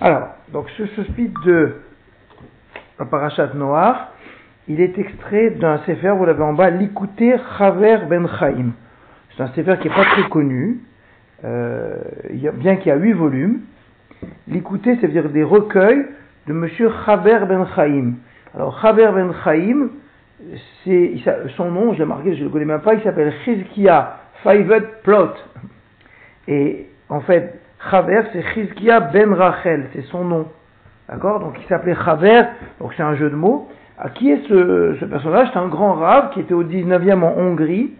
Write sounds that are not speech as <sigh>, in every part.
Alors, donc ce speed de la parachat Noir, il est extrait d'un sefer, vous l'avez en bas, l'Ikouté Chaver Ben Chaim. C'est un sefer qui n'est pas très connu, euh, bien qu'il y a huit volumes. L'Ikouté, c'est-à-dire des recueils de Monsieur Chaver Ben Chaim. Alors, Chaver Ben Chaim, c'est, son nom, je l'ai marqué, je ne le connais même pas, il s'appelle Chizkia Faivet Plot. Et en fait, Chaver, c'est Chizkia Ben Rachel, c'est son nom. D'accord? Donc il s'appelait Chaver, donc c'est un jeu de mots. À qui est ce, personnage? C'est un grand rave qui était au 19e en Hongrie,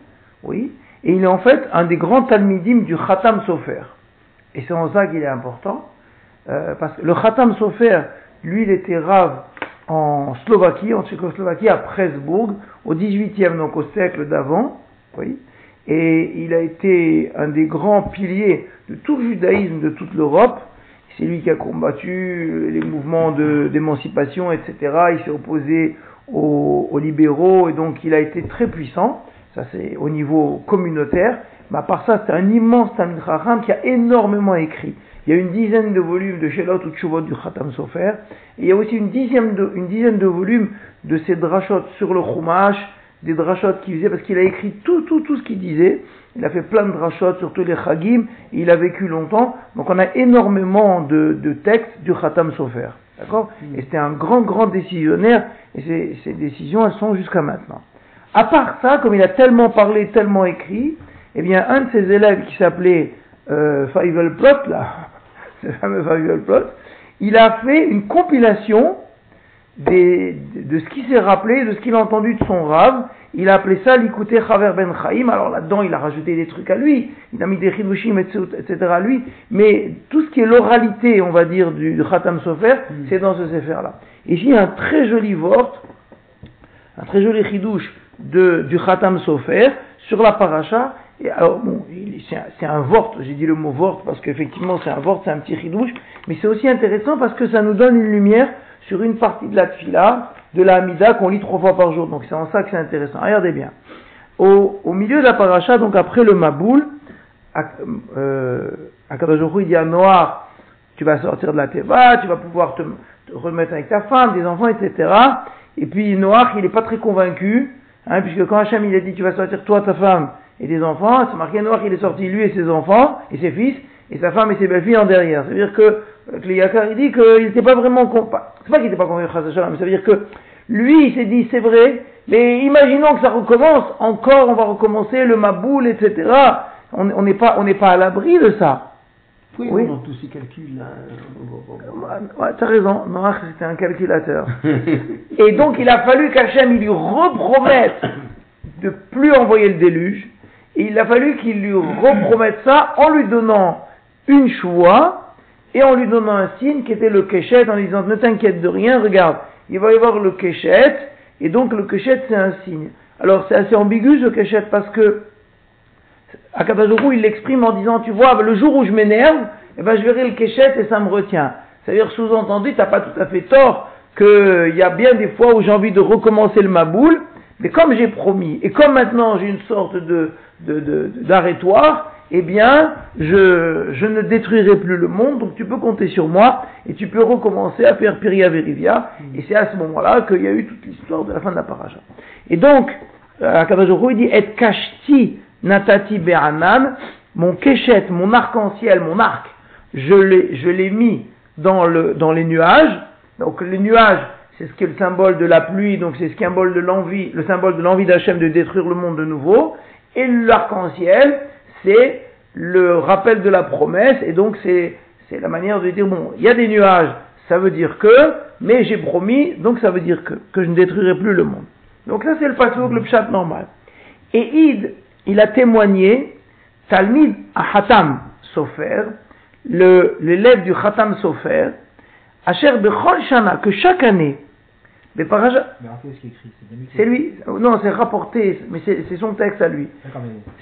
oui, et il est en fait un des grands talmidim du Khatam Sofer. Et c'est en ça qu'il est important, euh, parce que le Khatam Sofer, lui, il était rave en Slovaquie, en Tchécoslovaquie, à Presbourg, au 18e, donc au siècle d'avant, oui, et il a été un des grands piliers de tout le judaïsme de toute l'Europe. C'est lui qui a combattu les mouvements d'émancipation, etc. Il s'est opposé aux, libéraux et donc il a été très puissant. Ça c'est au niveau communautaire. Mais à part ça, c'est un immense Talmud Chacham qui a énormément écrit. Il y a une dizaine de volumes de Shelot ou Tshuvot du Khatam Sofer. Et il y a aussi une dizaine de, une dizaine de volumes de ces drachot sur le Chumash, des drachot qu'il faisait, parce qu'il a écrit tout, tout, tout ce qu'il disait. Il a fait plein de drachot, surtout les chagim, et il a vécu longtemps. Donc on a énormément de, de textes du Khatam Sofer. D'accord? Mm. Et c'était un grand, grand décisionnaire, et ces, ces décisions, elles sont jusqu'à maintenant. À part ça, comme il a tellement parlé, tellement écrit, eh bien, un de ses élèves qui s'appelait euh, Plot, là, <laughs> ce fameux Feivel Plot, il a fait une compilation de ce qu'il s'est rappelé, de ce qu'il a entendu de son rave. Il a appelé ça l'écouter Chaver Ben Chaim. Alors là-dedans, il a rajouté des trucs à lui. Il a mis des chidushim, etc. à lui. Mais tout ce qui est l'oralité, on va dire, du, Khatam Sofer, mm. c'est dans ce sefer-là. Y a un très joli vort, un très joli chidouche de, du Khatam Sofer sur la paracha. Et alors, bon, c'est un, vort, j'ai dit le mot vort parce qu'effectivement c'est un vort, c'est un petit chidouche, mais c'est aussi intéressant parce que ça nous donne une lumière sur une partie de la tfila, de la Hamida qu'on lit trois fois par jour. Donc c'est en ça que c'est intéressant. Regardez bien. Au, au, milieu de la paracha, donc après le Maboul, euh, il dit à Noir, tu vas sortir de la Teva, tu vas pouvoir te, remettre avec ta femme, des enfants, etc. Et puis Noir, il n'est pas très convaincu, hein, puisque quand Hachem il a dit tu vas sortir toi, ta femme et des enfants, c'est marqué Noir qu'il est sorti lui et ses enfants et ses fils, et sa femme et ses belles-filles en derrière. C'est-à-dire que Yakar, il dit qu'il n'était pas vraiment c'est pas qu'il n'était pas convaincu mais ça veut dire que lui, il s'est dit, c'est vrai, mais imaginons que ça recommence, encore on va recommencer le maboul, etc. On n'est pas, on pas à l'abri de ça. Oui, oui. tous ces calculs là. Ouais, t'as raison, Noach c'était un calculateur. <laughs> Et donc il a fallu qu'Hachem il lui repromette de plus envoyer le déluge. Et il a fallu qu'il lui repromette ça en lui donnant une choix et en lui donnant un signe qui était le kéchet en lui disant ne t'inquiète de rien, regarde, il va y avoir le kéchet, et donc le kéchet c'est un signe. Alors c'est assez ambigu ce kéchet parce que Akadajuru il l'exprime en disant tu vois le jour où je m'énerve, eh ben je verrai le kéchet et ça me retient. C'est-à-dire sous-entendu, tu n'as pas tout à fait tort qu'il y a bien des fois où j'ai envie de recommencer le maboul, mais comme j'ai promis, et comme maintenant j'ai une sorte de, d'arrêtoire, eh bien, je, je, ne détruirai plus le monde, donc tu peux compter sur moi, et tu peux recommencer à faire Piria Verivia, et c'est à ce moment-là qu'il y a eu toute l'histoire de la fin de la paracha. Et donc, euh, Akabajoro, il dit, et kashti natati be'anan, mon keshet, mon arc-en-ciel, mon arc, je l'ai, je l'ai mis dans le, dans les nuages, donc les nuages, c'est ce qui est le symbole de la pluie, donc c'est ce qui est le symbole de l'envie, le symbole de l'envie d'Hachem de détruire le monde de nouveau, et l'arc-en-ciel, c'est le rappel de la promesse, et donc c'est, c'est la manière de dire, bon, il y a des nuages, ça veut dire que, mais j'ai promis, donc ça veut dire que, que je ne détruirai plus le monde. Donc ça c'est le pasuk, le pshat normal. Et Id, il a témoigné, Talmid à Hatam Sofer, l'élève du Hatam Sofer, Asher Bechol Shana, que chaque année, mais par C'est lui. Non, c'est rapporté, mais c'est son texte à lui.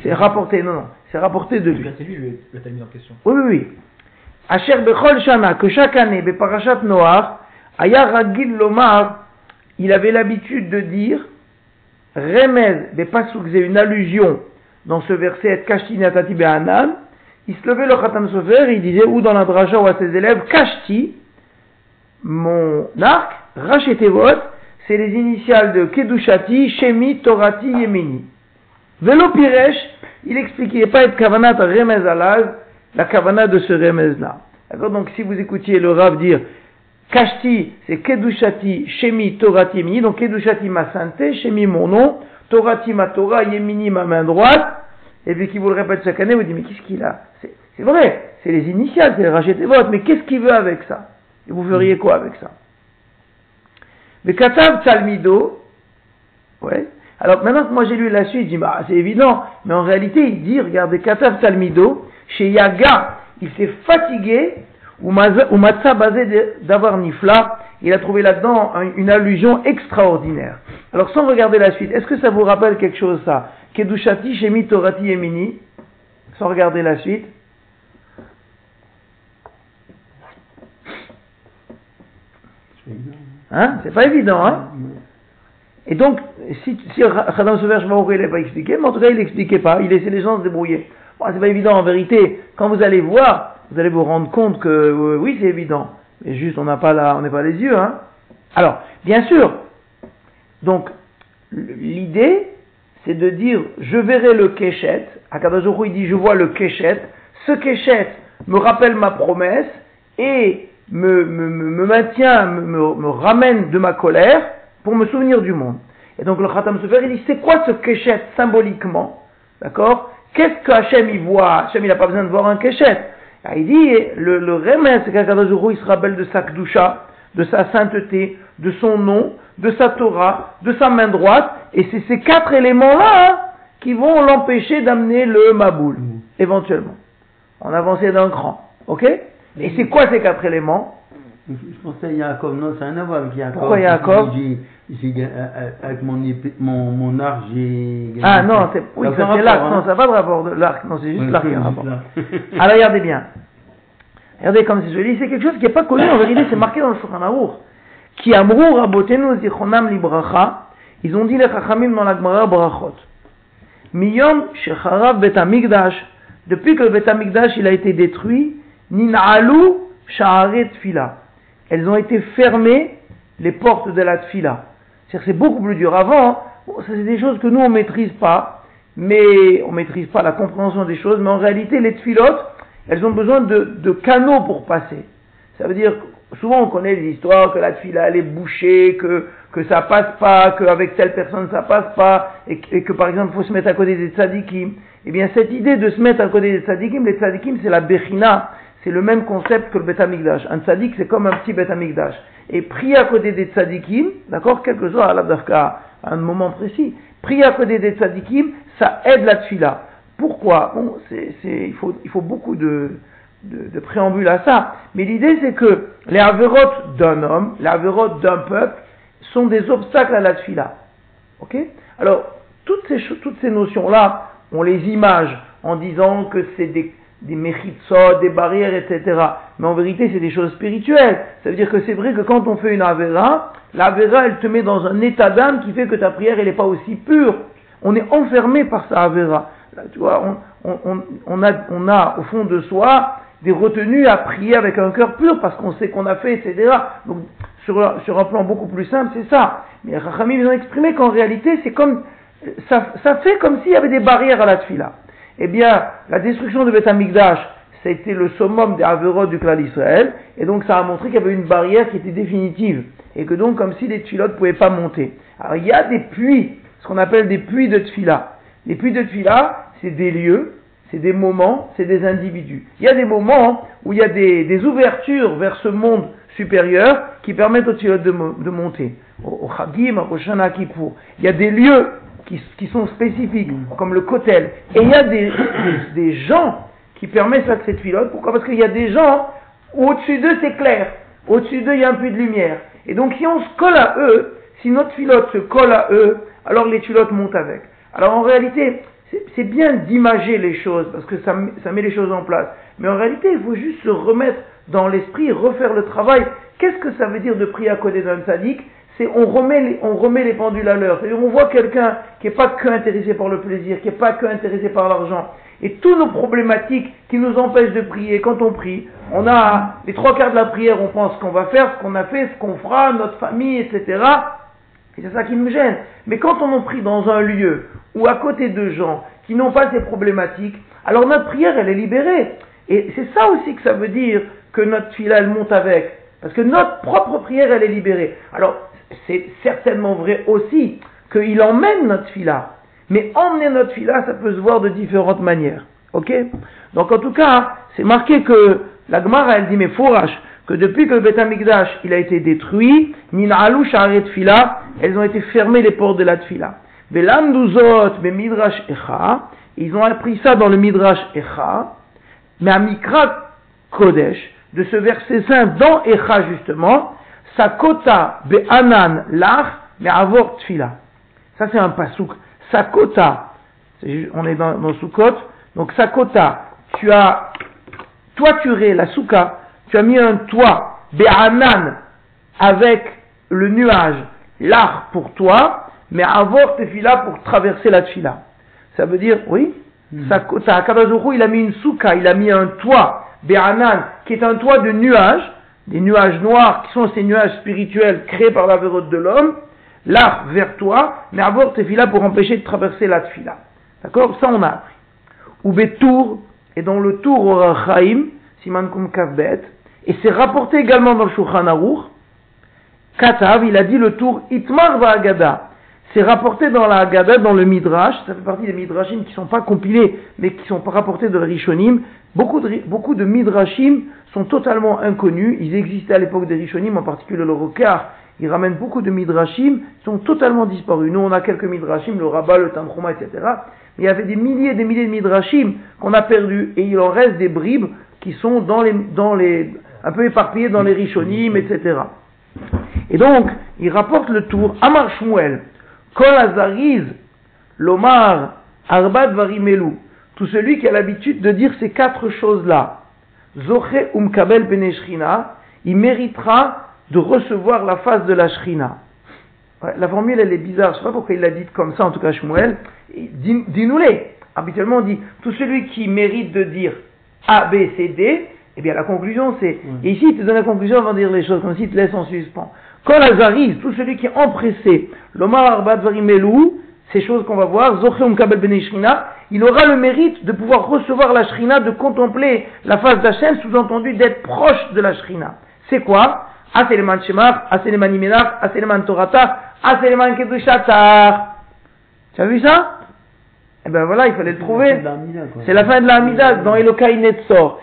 C'est rapporté, non, non. C'est rapporté de lui. C'est lui le, le en question. Oui, oui, oui. Asher Bechol Shana, que chaque année, Beparashat Noach, Aya Ragil Lomar, il avait l'habitude de dire, Remez Bepasuk, c'est une allusion dans ce verset, Kashti Natati Be'anan, il se levait le Khatam Sofer, il disait, ou dans la draja ou à ses élèves, Kashti, mon arc, Rachetevot, c'est les initiales de Kedushati, Shemi, Torati, Yemini. Velo Piresh, il expliquait pas être kavanat remez la kavanat de ce remez-là. D'accord Donc si vous écoutiez le Rav dire Kashti, c'est Kedushati, Shemi, Torati, Yemini. Donc Kedushati, ma sainteté, Shemi, mon nom, Torati, ma Torah, Yemini, ma main droite. Et puis qui vous le répète chaque année, vous dites, mais qu'est-ce qu'il a? C'est vrai, c'est les initiales, c'est les votes, mais qu'est-ce qu'il veut avec ça? Et vous feriez quoi avec ça? Le Katav Talmido, ouais. Alors maintenant que moi j'ai lu la suite, je dis, bah c'est évident, mais en réalité il dit, regardez, Katav Talmido, chez Yaga, il s'est fatigué, ou Matzah basé d'avoir Nifla, il a trouvé là-dedans une allusion extraordinaire. Alors sans regarder la suite, est-ce que ça vous rappelle quelque chose ça? Kedushati Shemi Torati Emini, sans regarder la suite. Hein? C'est pas évident, hein? Et donc, si, si Khadam Souver il n'a pas expliqué, mais en tout cas, il n'expliquait pas, il laissait les gens se débrouiller. Bon, c'est pas évident en vérité. Quand vous allez voir, vous allez vous rendre compte que euh, oui, c'est évident. Mais juste, on n'a pas là, on n'est pas les yeux, hein? Alors, bien sûr, donc, l'idée, c'est de dire je verrai le Keshet. Akadajoukou il dit je vois le Keshet. Ce Keshet me rappelle ma promesse et me, me, me maintient, me, me, ramène de ma colère pour me souvenir du monde. Et donc le Khatam Sofer il dit c'est quoi ce Keshet symboliquement? D'accord? Qu'est-ce que Hachem voit? Hachem il n'a pas besoin de voir un Keshet. Ah, il dit le, le remède c'est qu'Akadajoukou il se rappelle de sa Kdusha, de sa sainteté, de son nom, de sa Torah, de sa main droite, et c'est ces quatre éléments-là hein, qui vont l'empêcher d'amener le Maboul, éventuellement. On avançait d'un cran. Ok? Et c'est quoi ces quatre éléments je pensais Yaakov, non, c'est un avoir avec Yaakov. Pourquoi Yaakov Avec mon, mon, mon arc, j'ai Ah non, c'est, oui, ça, l'arc, non, ça n'a pas de rapport de l'arc, non, c'est juste l'arc qui a rapport. <laughs> Alors regardez bien. Regardez comme c'est joli, c'est quelque chose qui n'est pas connu, en vérité, c'est marqué dans le Shulchan Aruch. Qui amrou rabotenu zichonam libracha, ils ont dit les chachamim dans la Gemara brachot. Miyom shecharav betamikdash, depuis que le betamikdash il a été détruit, nin'alu sha'aret fila elles ont été fermées, les portes de la tfila. C'est beaucoup plus dur. Avant, ça c'est des choses que nous on maîtrise pas, mais on maîtrise pas la compréhension des choses, mais en réalité les tfilotes, elles ont besoin de, canaux pour passer. Ça veut dire, souvent on connaît des histoires que la tfila elle est bouchée, que, que ça passe pas, qu'avec telle personne ça passe pas, et, que par exemple il faut se mettre à côté des tzadikim. Eh bien cette idée de se mettre à côté des tzadikim, les tzadikim c'est la bechina, c'est le même concept que le Bet Un tzadik, c'est comme un petit Bet Et prier à côté des tzadikim, d'accord, quel que soit à un moment précis, prier à côté des tzadikim, ça aide la tfila. Pourquoi? Bon, il, faut, il faut beaucoup de, de, de préambule à ça. Mais l'idée, c'est que les avérotes d'un homme, les avérotes d'un peuple, sont des obstacles à la tfila. Ok? Alors, toutes ces, toutes ces notions-là, on les image en disant que c'est des des méchitsot, des barrières, etc. Mais en vérité, c'est des choses spirituelles. Ça veut dire que c'est vrai que quand on fait une avera, l'avera, elle te met dans un état d'âme qui fait que ta prière, elle n'est pas aussi pure. On est enfermé par sa avera. tu vois, on, on, on, a, on a au fond de soi des retenues à prier avec un cœur pur parce qu'on sait qu'on a fait, etc. Donc, sur, un plan beaucoup plus simple, c'est ça. Mais Rachamim, ils ont exprimé qu'en réalité, c'est comme, ça, ça fait comme s'il y avait des barrières à la tfila eh bien, la destruction de Beth Amikdash, été le summum des Averot du clan d'Israël, et donc ça a montré qu'il y avait une barrière qui était définitive, et que donc comme si les tfilotes ne pouvaient pas monter. Alors il y a des puits, ce qu'on appelle des puits de tfila. Les puits de tfila, c'est des lieux, c'est des moments, c'est des individus. Il y a des moments où il y a des, ouvertures vers ce monde supérieur qui permettent aux tfilotes de, monter. Au, Chagim, au Shana. Il y a des lieux qui, sont spécifiques, comme le kotel. Et il y a des, des, gens qui permettent ça de cette filote. Pourquoi? Parce qu'il y a des gens où au-dessus d'eux c'est clair. Au-dessus d'eux il y a un peu de lumière. Et donc si on se colle à eux, si notre filote se colle à eux, alors les filotes montent avec. Alors en réalité, c'est bien d'imager les choses, parce que ça, ça met les choses en place. Mais en réalité, il faut juste se remettre dans l'esprit, refaire le travail. Qu'est-ce que ça veut dire de prier à côté d'un sadique c'est on remet les, on remet les pendules à l'heure. On voit quelqu'un qui n'est pas que intéressé par le plaisir, qui n'est pas que intéressé par l'argent. Et toutes nos problématiques qui nous empêchent de prier, quand on prie, on a les trois quarts de la prière, on pense qu'on va faire, ce qu'on a fait, ce qu'on fera, notre famille, etc. Et c'est ça qui nous gêne. Mais quand on en prie dans un lieu ou à côté de gens qui n'ont pas ces problématiques, alors notre prière, elle est libérée. Et c'est ça aussi que ça veut dire que notre fila, elle monte avec. Parce que notre propre prière, elle est libérée. Alors, c'est certainement vrai aussi qu'il emmène notre fila. Mais emmener notre fila, ça peut se voir de différentes manières. Ok? Donc en tout cas, c'est marqué que la Gemara, elle dit, mais fourrache, que depuis que le Beth Amikdash, il a été détruit, Nina'alou Sharet Fila, elles ont été fermées les portes de la Tfila. Velamduzot, mais Midrash Echa, ils ont appris ça dans le Midrash Echa, mais à Mikra Kodesh, de ce verset saint dans Echa justement, Sakota Be'anan Lach, mais Avor Tfila. Ça c'est un pasouk. Sakota, on est dans, dans donc Sakota, tu as toituré la souka, tu as mis un toit, Be'anan, avec le nuage, l'art pour toi, mais Avor Tfila pour traverser la Tfila. Ça veut dire, oui, mm. Sakota, il a mis une souka, il a mis un toit, Be'anan, qui est un toit de nuages, des nuages noirs qui sont ces nuages spirituels créés par la vérote de l'homme, l'arc vers toi, mais avoir tefila pour empêcher de traverser la tefila. D'accord? Ça on a appris. Ou Betour, et dans le tour au Chaim, Siman Kum Kavbet, et c'est rapporté également dans le Shulchan Aruch, Katav, il a dit le tour Itmar Agada. C'est rapporté dans la Haggadah, dans le Midrash, ça fait partie des Midrashim qui ne sont pas compilés, mais qui sont rapportés de Rishonim. Beaucoup de, beaucoup de Midrashim sont totalement inconnus, ils existaient à l'époque des Rishonim, en particulier le Rokar, ils ramènent beaucoup de Midrashim, qui sont totalement disparus. Nous, on a quelques Midrashim, le Rabbah, le Tantruma, etc. Mais il y avait des milliers et des milliers de Midrashim qu'on a perdus, et il en reste des bribes qui sont dans les, dans les, un peu éparpillés dans les Rishonim, etc. Et donc, il rapporte le tour Amar Shmuel, Kol Azariz, Lomar, Arbat Varimelu. Tout celui qui a l'habitude de dire ces quatre choses-là, Zoche Umkabel Beneshrina, il méritera de recevoir la face de la Shrina. la formule, elle est bizarre. Je ne sais pas pourquoi il l'a dit comme ça, en tout cas Shmuel. Dis-nous-les. Habituellement, on dit, tout celui qui mérite de dire A, B, C, D, eh bien, la conclusion, c'est, et ici, il te donne la conclusion avant de dire les choses, comme s'il te laisse en suspens. Quand Lazariz, tout celui qui est empressé, l'Omar Arbat Varimelou, ces choses qu'on va voir, il aura le mérite de pouvoir recevoir la Shrina, de contempler la face d'Hachem, sous-entendu d'être proche de la Shrina. C'est quoi? Aseleman Shemar, Aseleman Imenach, Aseleman Torata, Aseleman Kedushatar. Tu as vu ça? Eh ben voilà, il fallait le trouver. C'est la fin de la Hamida, dans Elokai Netzor.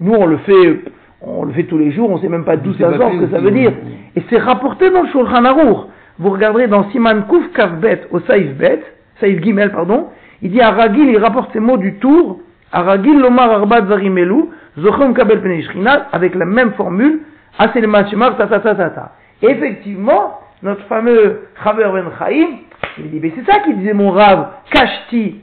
Nous on le fait on le fait tous les jours, on ne sait même pas d'où ça sort, ce que ça veut dire. Et c'est rapporté dans le Shulchan Aruch. Vous regarderez dans Siman Kuf Kavbet au Saïf Bet, Saïf Gimel, pardon, il dit Aragil, il rapporte ces mots du tour, Aragil Lomar Arbat Zarimelu, Zochom Kabel Penishrinat, avec la même formule, Aseleman Shemar ta ta ta ta ta. Effectivement, notre fameux Chaver Ben Chaim, il dit, mais c'est ça qu'il disait mon Rav, Kashti,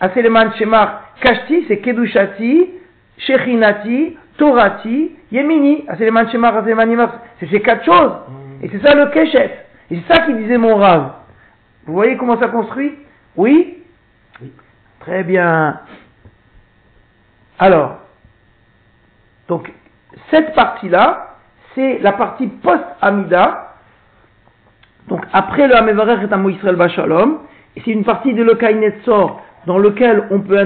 Aseleman Shemar, Kashti, c'est Kedushati, Shechinati, Torati, Yemini, Aseleman Shemar, Aseleman c'est ces quatre choses. Et c'est ça le Keshet. Et c'est ça qu'il disait mon Rav. Vous voyez comment ça construit Oui Oui. Très bien. Alors, donc, cette partie-là, c'est la partie post-Amida. Donc, après le Hamevarech et Amo Israël Bachalom, c'est une partie de l'Okai Netzor dans lequel on peut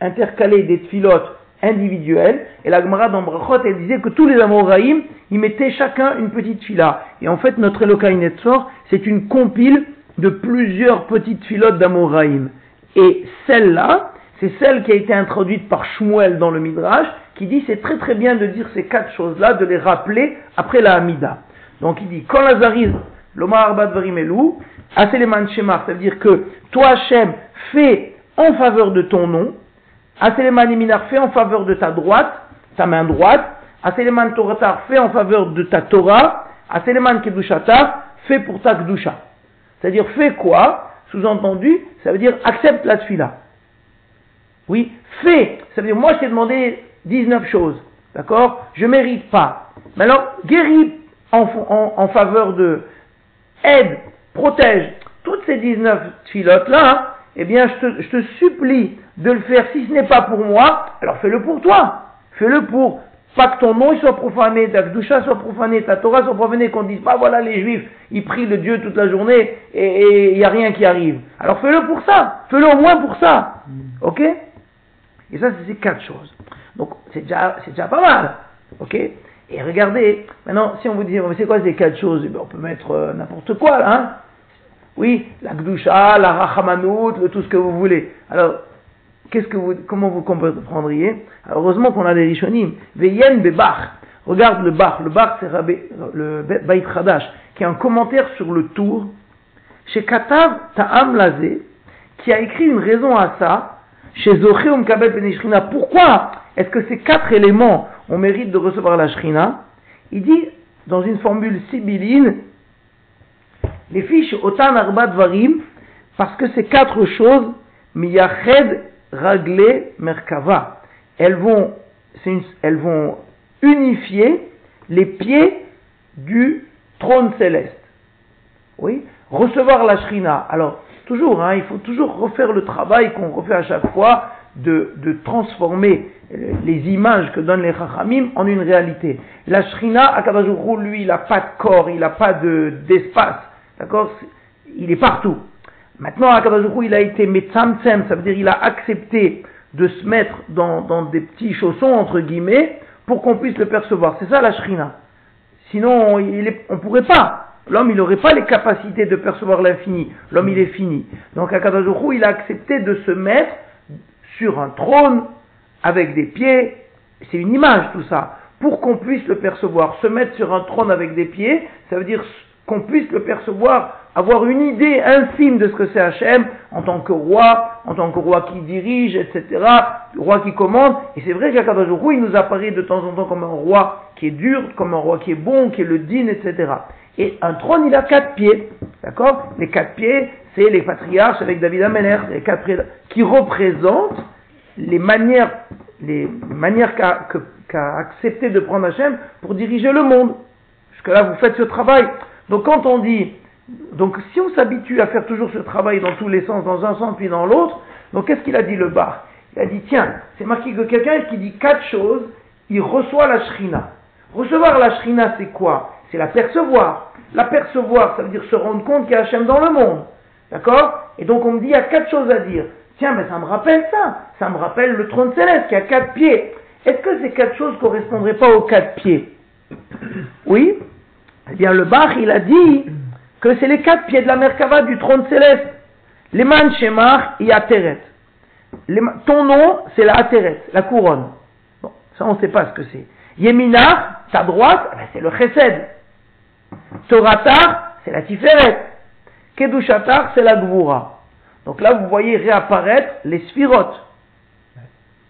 intercaler des tfilotes individuelle. Et la Gemara dans elle disait que tous les Amoraïm, ils mettaient chacun une petite fila. Et en fait, notre Elokai Netzor, c'est une compile de plusieurs petites filotes d'Amoraïm. Et celle-là, c'est celle qui a été introduite par Shmuel dans le Midrash, qui dit c'est très très bien de dire ces quatre choses-là, de les rappeler après la Hamida. Donc il dit, quand Lazariz, l'Omar Arbat Varimelou, Aseleman Shemar, ça veut dire que toi Hachem, fais en faveur de ton nom, Aseleman Minar fait en faveur de ta droite, ta main droite. Aseleman Toratar fait en faveur de ta Torah. Aseleman Kedushatar fait pour ta Kedusha. C'est-à-dire fait quoi? Sous-entendu, ça veut dire accepte la tfila. Oui, fais. Ça veut dire moi je t'ai demandé 19 choses. D'accord? Je mérite pas. Mais alors, guéris en faveur de aide, protège toutes ces 19 filotes là, eh bien, je te, je te supplie de le faire. Si ce n'est pas pour moi, alors fais-le pour toi. Fais-le pour pas que ton nom soit profané, ta doucha soit profanée, ta Torah soit profanée, qu'on dise pas voilà les juifs, ils prient le Dieu toute la journée et il n'y a rien qui arrive. Alors fais-le pour ça, fais-le au moins pour ça. Ok? Et ça, c'est quatre choses. Donc c'est déjà, pas mal. Ok? Et regardez, maintenant, si on vous dit, c'est quoi ces quatre choses? Eh bien, On peut mettre euh, n'importe quoi là, hein Oui, la Gdusha, la Rachamanout, le tout ce que vous voulez. Alors, qu'est-ce que vous, comment vous comprendriez? Heureusement qu'on a des Rishonim. Veyen Bebach. Regarde le Bach. Le Bach, c'est le Bait Hadash, qui est un commentaire sur le tour. Chez Katav Ta'am Lazé, qui a écrit une raison à ça. Chez Zocheum Kabet Ben Pourquoi est-ce que ces quatre éléments ont mérite de recevoir la Shrina? Il dit, dans une formule sibylline, les fiches Otan Arbat Varim, parce que ces quatre choses, Miyached Raglé Merkava. Elles vont, elles vont unifier les pieds du trône céleste. Oui, recevoir la shrina. Alors, toujours, hein, il faut toujours refaire le travail qu'on refait à chaque fois de, de, transformer les images que donnent les chachamim en une réalité. La shrina, Akadajuru, lui, il n'a pas de corps, il n'a pas d'espace. D'accord Il est partout. Maintenant, Akadosh il a été metzamtzem, ça veut dire il a accepté de se mettre dans, dans des petits chaussons, entre guillemets, pour qu'on puisse le percevoir. C'est ça la shrina. Sinon, on ne pourrait pas. L'homme, il n'aurait pas les capacités de percevoir l'infini. L'homme, il est fini. Donc, Akadosh il a accepté de se mettre sur un trône avec des pieds. C'est une image, tout ça. Pour qu'on puisse le percevoir. Se mettre sur un trône avec des pieds, ça veut dire qu'on puisse le percevoir avoir une idée infime de ce que c'est Hachem en tant que roi, en tant que roi qui dirige, etc., roi qui commande. Et c'est vrai qu'Akadosh il nous apparaît de temps en temps comme un roi qui est dur, comme un roi qui est bon, qui est le digne, etc. Et un trône, il a quatre pieds, d'accord? Les quatre pieds, c'est les patriarches avec David Amener, les quatre qui représentent les manières, les manières qu'a accepté de prendre Hachem pour diriger le monde. Jusque-là, vous faites ce travail. Donc quand on dit donc si on s'habitue à faire toujours ce travail dans tous les sens, dans un sens puis dans l'autre, donc qu'est-ce qu'il a dit le bar? Il a dit tiens, c'est marqué que quelqu'un qui dit quatre choses, il reçoit la shrina. Recevoir la shrina, c'est quoi? C'est la percevoir. La percevoir, ça veut dire se rendre compte qu'il y a Hachem dans le monde. D'accord? Et donc on me dit, il y a quatre choses à dire. Tiens, mais ça me rappelle ça. Ça me rappelle le trône céleste qui a quatre pieds. Est-ce que ces quatre choses correspondraient pas aux quatre pieds? Oui? Eh bien, le bar, il a dit, que c'est les quatre pieds de la Merkava du trône céleste. Les man shemar et Ateret. ton nom, c'est la Ateret, la couronne. Bon, ça on ne sait pas ce que c'est. Yeminar, ta droite, eh ben, c'est le Chesed. Toratar, c'est la Tiferet. Kedushatar, c'est la Gvura. Donc là, vous voyez réapparaître les sphirotes.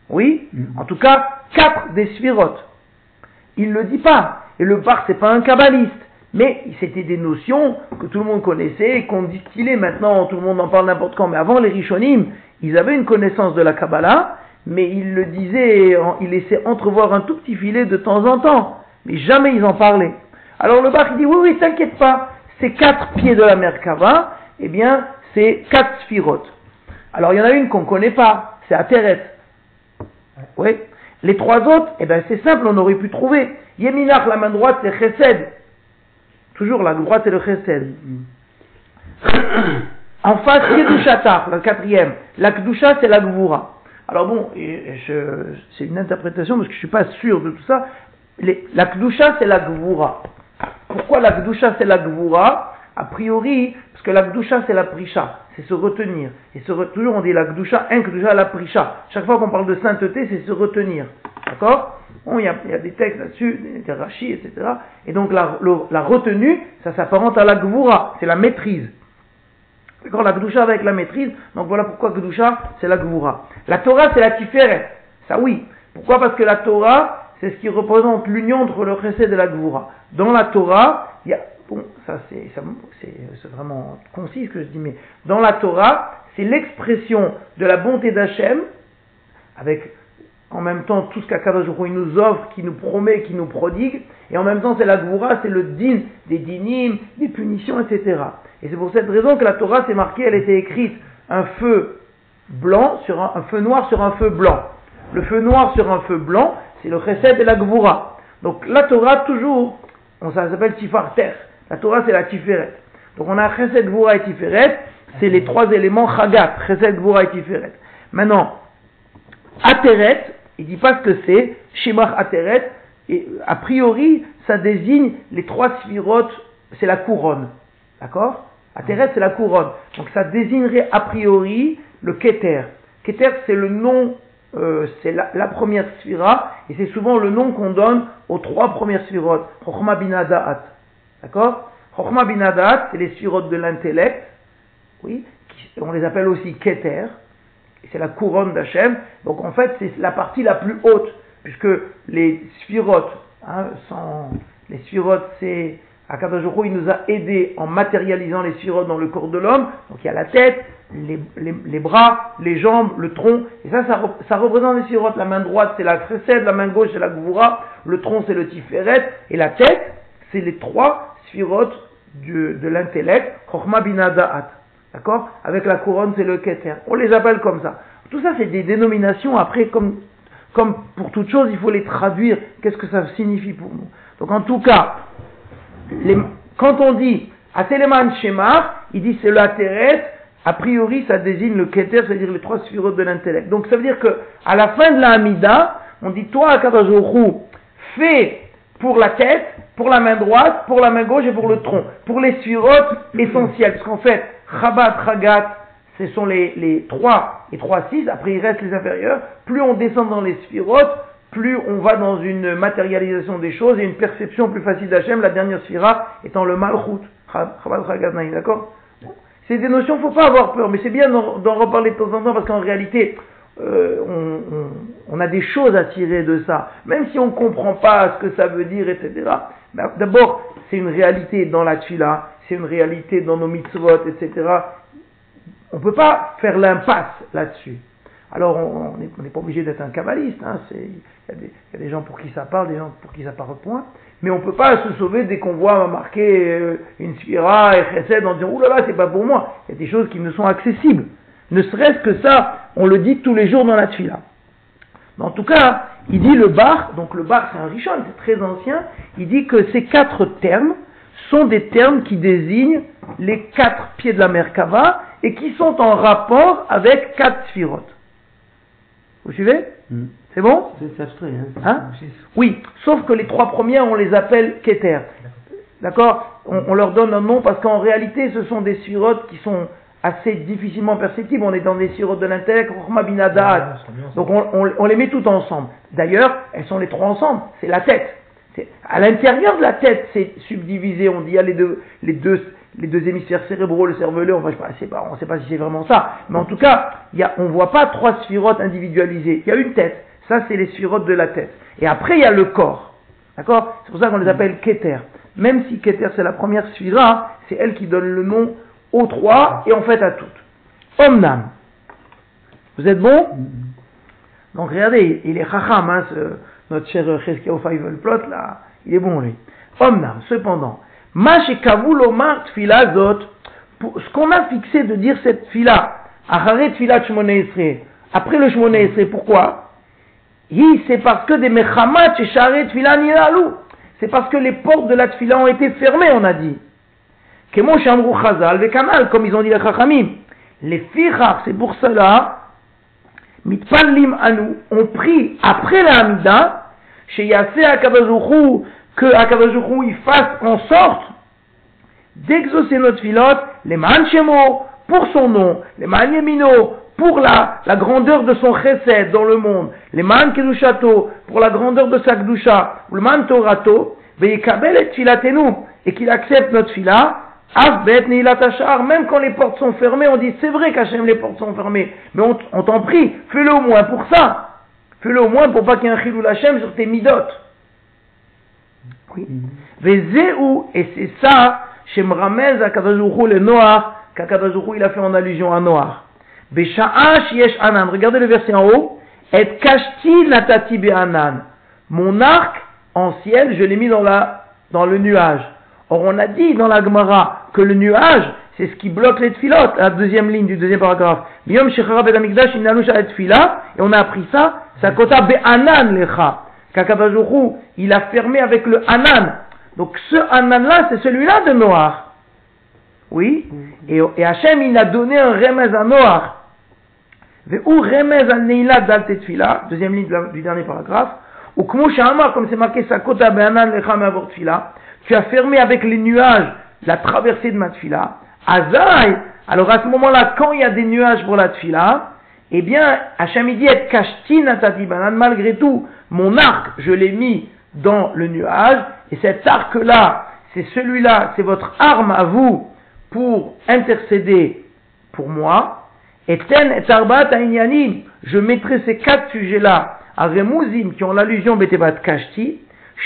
Oui, en tout cas, quatre des sphirotes. Il ne le dit pas. Et le bar, c'est pas un kabbaliste. Mais c'était des notions que tout le monde connaissait qu'on distillait maintenant, tout le monde en parle n'importe quand. Mais avant les Rishonim, ils avaient une connaissance de la Kabbalah, mais ils le disaient, ils laissaient entrevoir un tout petit filet de temps en temps. Mais jamais ils en parlaient. Alors le Bach dit, oui, oui, t'inquiète pas, ces quatre pieds de la Merkava, eh bien, c'est quatre sphirotes. Alors il y en a une qu'on ne connaît pas, c'est Ateret. Oui. Les trois autres, eh bien c'est simple, on aurait pu trouver. Yeminach, la main droite, c'est Chesed. Toujours la droite et le chesed. en face, Kedushatar, la quatrième. La Kedusha, c'est la Gvura. Alors bon, c'est une interprétation parce que je ne suis pas sûr de tout ça. la Kedusha, c'est la Gvura. Pourquoi la Kedusha, c'est la Gvura? A priori, parce que la Kedusha, c'est la Prisha. C'est se retenir. Et toujours, on dit la Kedusha, un Kedusha, la Prisha. Chaque fois qu'on parle de sainteté, c'est se retenir. D'accord? Il, y a, des textes là-dessus, des, rachis, etc. Et donc la, retenue, ça s'apparente à la gvura, c'est la maîtrise. D'accord? La gdusha avec la maîtrise, donc voilà pourquoi gdusha, c'est la gvura. La Torah, c'est la tiferet. Ça oui. Pourquoi? Parce que la Torah, c'est ce qui représente l'union entre le chesed et la gvura. Dans la Torah, il y a, bon, ça c'est, c'est vraiment concis ce que je dis, mais dans la Torah, c'est l'expression de la bonté d'Hachem, avec en même temps tout ce Baruch Hu, nous offre, qui nous promet, qui nous prodigue, et en même temps c'est la Gvura, c'est le din, des dinim, des punitions, etc. Et c'est pour cette raison que la Torah s'est marquée, elle était écrite un feu blanc sur un, un feu noir sur un feu blanc. Le feu noir sur un feu blanc, c'est le chesed et la Gvura. Donc la Torah toujours, on s'appelle Tifarter. La Torah c'est la Tiferet. Donc on a chesed, Gvura et Tiferet, c'est les trois éléments Chagat, chesed, Gvura et Tiferet. Maintenant, Ateret, il dit pas ce que c'est, Shemach Ateret, et a priori, ça désigne les trois sphirotes, c'est la couronne. D'accord? Ateret, c'est la couronne. Donc ça désignerait a priori le Keter. Keter, c'est le nom, euh, c'est la, première sphira, et c'est souvent le nom qu'on donne aux trois premières sphirotes. Chochma binadaat. D'accord? Chochma binadaat, c'est les sphirotes de l'intellect, oui, on les appelle aussi Keter, c'est la couronne d'Hachem. Donc en fait, c'est la partie la plus haute, puisque les sphirotes, hein, sont- les sphirotes, c'est Hu, il nous a aidés en matérialisant les sphirotes dans le corps de l'homme. Donc il y a la tête, les, les- bras, les jambes, le tronc, et ça, ça, rep- ça représente les sphirotes. La main droite, c'est la Chesed, la main gauche, c'est la Gvura, le tronc, c'est le Tiferet, et la tête, c'est les trois sphirotes du- de l'intellect, Chochma Binadaat. D'accord Avec la couronne, c'est le Keter. On les appelle comme ça. Tout ça, c'est des dénominations. Après, comme, comme pour toute chose, il faut les traduire. Qu'est-ce que ça signifie pour nous? Donc, en tout cas, quand on dit Ateleman Shema, il dit c'est le Ateret, a priori, ça désigne le Keter, c'est-à-dire les trois sphirotes de l'intellect. Donc, ça veut dire que à la fin de la Hamida, on dit Toi, Hu, fais pour la tête, pour la main droite, pour la main gauche et pour le tronc. Pour les sphirotes essentiels. Parce qu'en fait, Chabat, Chagat, ce sont les, les 3 et 3, 6, après il reste les inférieurs. Plus on descend dans les sphirotes, plus on va dans une matérialisation des choses et une perception plus facile d'Hachem, la dernière sphira étant le Malchut. D'accord? C'est des notions, faut pas avoir peur, mais c'est bien d'en d'en reparler de temps en temps parce qu'en réalité, euh, on, on- on a des choses à tirer de ça, même si on ne comprend pas ce que ça veut dire, etc. Ben, D'abord, c'est une réalité dans la tchila, c'est une réalité dans nos mitzvot, etc. On ne peut pas faire l'impasse là-dessus. Alors, on n'est pas obligé d'être un kabbaliste. hein, Il y, a des- gens pour qui ça parle, des gens pour qui ça parle point. Mais on ne peut pas se sauver dès qu'on voit marquer euh, une spira et chesed en disant « Ouh là là, c'est pas pour moi ». Il y a des choses qui nous sont accessibles. Ne serait-ce que ça, on le dit tous les jours dans la tfila. Mais en tout cas, il dit le bar, donc le bar c'est un richon, c'est très ancien, il dit que ces quatre termes sont des termes qui désignent les quatre pieds de la Merkava et qui sont en rapport avec quatre sphirotes. Vous suivez Hmm. C'est bon C'est abstrait, hein. Hein Oui, sauf que les trois premières, on les appelle Keter. D'accord on, on leur donne un nom parce qu'en réalité, ce sont des sphirotes qui sont assez difficilement perceptibles. On est dans des sphirotes de l'intellect, Hadad. Donc on, on- on les met toutes ensemble. D'ailleurs, elles sont les trois ensemble. C'est la tête. À l'intérieur de la tête, c'est subdivisé. On dit il y a les deux, les deux, les deux hémisphères cérébraux, le cervelet. Enfin, je sais pas, c'est pas- on ne sait pas si c'est vraiment ça. Mais en tout cas, il y a, on ne voit pas trois sphirotes individualisées. Il y a une tête. Ça, c'est les sphirotes de la tête. Et après, il y a le corps. D'accord? C'est pour ça qu'on les appelle Keter. Même si Keter, c'est la première sphira, c'est elle qui donne le nom aux trois et en fait à toutes. Omnam. Vous êtes bon? Donc regardez, il est chacham, hein, ce- notre cher Cheskia Plot, là, il est bon lui. Omnam, cependant, ma shekavul omar tfila zot, ce qu'on a fixé de dire cette fila, achare tfila shmone esre, après le shmone esre, pourquoi? Hi, c'est parce que des mechamat share tfila nilalu, c'est parce que les portes de la tfila ont été fermées, on a dit. Kemo shamru chazal vekanal, comme ils ont dit les chachamim. Les fichach, c'est pour cela, Mitpalim anu, on prie après la Hamida, chez Yassé Akabazourou, que Akabazourou il fasse en sorte d'exaucer notre filote, les manchemo, pour son nom, les maniemino, pour la, grandeur de son chesed dans le monde, les man kedushato, pour la grandeur de sa kedusha, ou le man torato, et qu'il accepte notre fila, Même quand les portes sont fermées, on dit c'est vrai qu'Hachem les portes sont fermées, mais on, t'en prie, fais-le au moins pour ça. Fais-le au moins pour pas qu'il y ait un chilou Hachem sur tes midotes. Oui. Et c'est ça, chez Mramez Akadajourou le Noir, qu'Akadajourou il a fait en allusion à Noir. Besha'a yesh anan, regardez le verset en haut, Et kashti natati be'anan. Mon arc en ciel, je l'ai mis dans, la, dans le nuage. Or, on a dit dans la Gemara que le nuage, c'est ce qui bloque les tfilotes, la deuxième ligne du deuxième paragraphe. et on a appris ça, sakota be'anan lecha. Kakabajuru, il a fermé avec le anan. Donc ce anan-là, c'est celui-là de Noir. Oui? Et, et Hachem, il a donné un remez à Noir. Ou remez al neila dal tetfila, deuxième ligne du dernier paragraphe. Ou comme c'est marqué sakota be'anan lecha me'avor tfila. Tu as fermé avec les nuages la traversée de ma tfila. Azaï, alors à ce moment-là, quand il y a des nuages pour la tfila, eh bien, dit et malgré tout, mon arc, je l'ai mis dans le nuage, et cet arc-là, c'est celui-là, c'est votre arme à vous pour intercéder pour moi. Et ten et arbat je mettrai ces quatre sujets-là à Remouzim, qui ont l'allusion Betebat Kashti,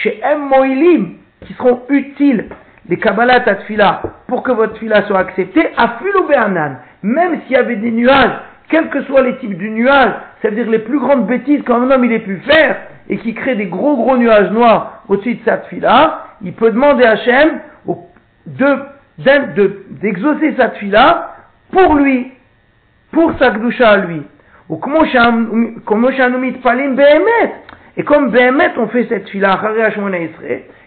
chez. Moilim, qui seront utiles les Kabbalah Tatfila pour que votre fila soit acceptée, à Be'anan, même s'il y avait des nuages, quels que soient les types de nuages, c'est-à-dire les plus grandes bêtises qu'un homme il ait pu faire, et qui crée des gros gros nuages noirs au-dessus de sa fila, il peut demander à Hachem d'exaucer de, sa fila pour lui, pour sa gdusha à lui. Ou comment Et comme Behemet on fait cette fila,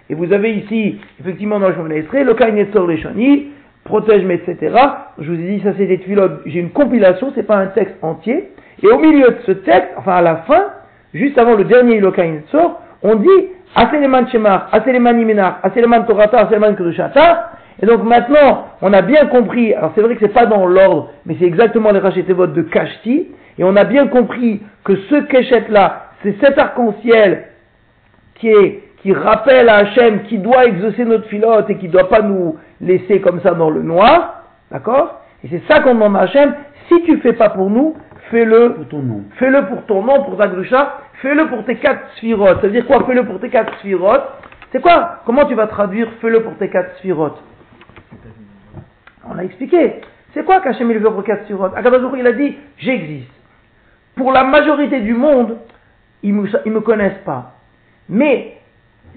et vous avez ici, effectivement, dans Shemona le Kainetzor Leshoni, protège, etc. Je vous ai dit, ça c'est des tuilotes, j'ai une compilation, c'est pas un texte entier. Et au milieu de ce texte, enfin à la fin, juste avant le dernier Elokai Netzor, on dit Aseleman Shemar, Aseleman Imenar, Aseleman Torata, Aseleman Kedushata. Et donc maintenant, on a bien compris, alors c'est vrai que c'est pas dans l'ordre, mais c'est exactement les votes de Kashti, et on a bien compris que ce Keshet là, c'est cet arc-en-ciel qui est qui rappelle à Hachem qui doit exaucer notre filote et qui ne doit pas nous laisser comme ça dans le noir, d'accord? Et c'est ça qu'on demande à Hachem, si tu fais pas pour nous, fais-le pour ton nom. Fais-le pour ton nom, pour ta grusha, fais-le pour tes quatre sphirotes. Ça veut dire quoi Fais-le pour tes quatre sphirotes? C'est quoi? Comment tu vas traduire fais-le pour tes quatre sphirotes? On a expliqué. C'est quoi qu'Hachem il veut pour quatre sphirotes? Akabazour il a dit j'existe. Pour la majorité du monde, ils ne me, connaissent pas. Mais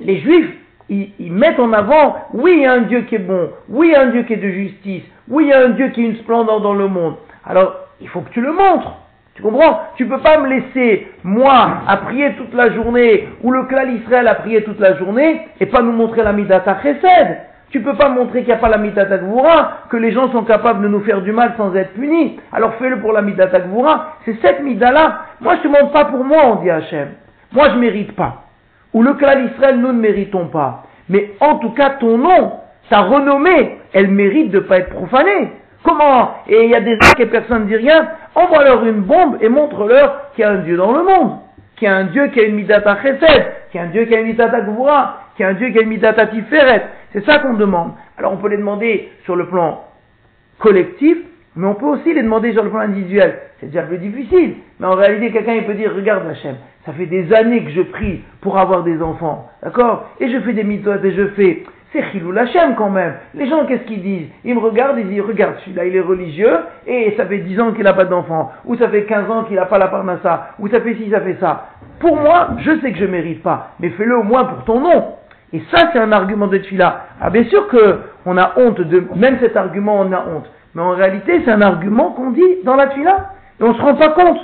les Juifs, ils, mettent en avant, oui, il y a un Dieu qui est bon, oui, il y a un Dieu qui est de justice, oui, il y a un Dieu qui est une splendeur dans le monde. Alors, il faut que tu le montres. Tu comprends? Tu peux pas me laisser, moi, à prier toute la journée, ou le clan Israël à prier toute la journée, et pas nous montrer la Midata Chesed. Tu peux pas montrer qu'il n'y a pas la Midata Gvura, que les gens sont capables de nous faire du mal sans être punis. Alors fais-le pour la Midata Gvura. C'est cette Mida-là. Moi, je te montre pas pour moi, on dit Hachem. Moi, je mérite pas ou le clan Israël, nous ne méritons pas. Mais en tout cas, ton nom, ta renommée, elle mérite de ne pas être profanée. Comment Et il y a des gens et personne ne dit rien. Envoie-leur une bombe et montre-leur qu'il y a un Dieu dans le monde. Qu'il y a un Dieu qui a une midata chesed. Qu'il y a un Dieu qui a une midata gvura. Qu'il y a un Dieu qui a une midata tiferet. C'est ça qu'on demande. Alors on peut les demander sur le plan collectif, mais on peut aussi les demander sur le plan individuel. C'est déjà plus difficile. Mais en réalité, quelqu'un il peut dire, regarde Hachem, ça fait des années que je prie pour avoir des enfants. D'accord? Et je fais des mitotes et je fais. C'est Chilou Hachem quand même. Les gens, qu'est-ce qu'ils disent? Ils me regardent, ils disent, regarde, celui-là, il est religieux, et ça fait 10 ans qu'il n'a pas d'enfant, ou ça fait 15 ans qu'il n'a pas la parnassa, ou ça fait ci, ça fait ça. Pour moi, je sais que je ne mérite pas, mais fais-le au moins pour ton nom. Et ça, c'est un argument de Tfila. Ah, bien sûr qu'on a honte de, même cet argument, on a honte. Mais en réalité, c'est un argument qu'on dit dans la tuila. Et on ne se rend pas compte.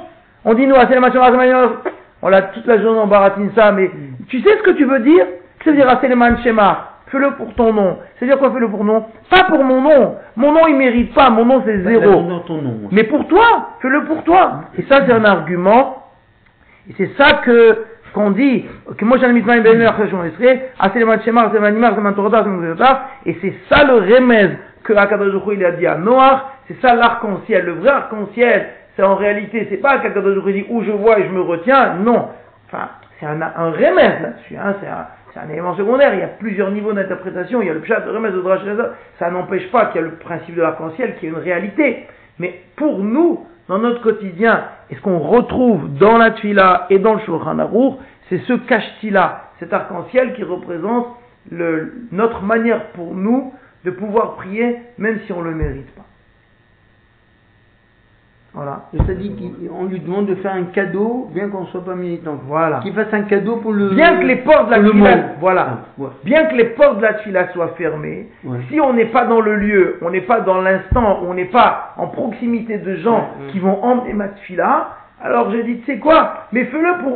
On dit, nous, on l'a toute la journée, on baratine ça, mais tu sais ce que tu veux dire? Que veut dire Aseleman Shema Fais-le pour ton nom. C'est-à-dire quoi, fais-le pour nom? Pas pour mon nom. Mon nom, il mérite pas. Mon nom, c'est zéro. Mais pour toi, fais-le pour toi. Et ça, c'est un argument. Et c'est ça que qu'on dit que moi j'ai mis ben et c'est ça le remède que Akadosh il a dit à Noah, c'est ça l'arc-en-ciel, le vrai arc-en-ciel, c'est en réalité, c'est pas qu'Akadosh dit où je vois et je me retiens, non. Enfin, c'est un, un remède là-dessus, hein, c'est un, un, élément secondaire, il y a plusieurs niveaux d'interprétation, il y a le pshat, le remède, le drash, ça n'empêche pas qu'il y a le principe de l'arc-en-ciel qui est une réalité. Mais pour nous, dans notre quotidien, et ce qu'on retrouve dans la tuila et dans le Shulchan c'est ce kashti-là, cet arc-en-ciel qui représente le, notre manière pour nous de pouvoir prier même si on ne le mérite pas. Voilà. C'est-à-dire qu'on lui demande de faire un cadeau, bien qu'on ne soit pas militant. Voilà. Qu'il fasse un cadeau pour le. Bien que les portes de la monde. voilà. Ah, ouais. Bien que les portes de la soient fermées, Ouais. si on n'est pas dans le lieu, on n'est pas dans l'instant, on n'est pas en proximité de gens Ouais, qui vont emmener ma tfila, alors j'ai dit, tu sais quoi, mais fais-le pour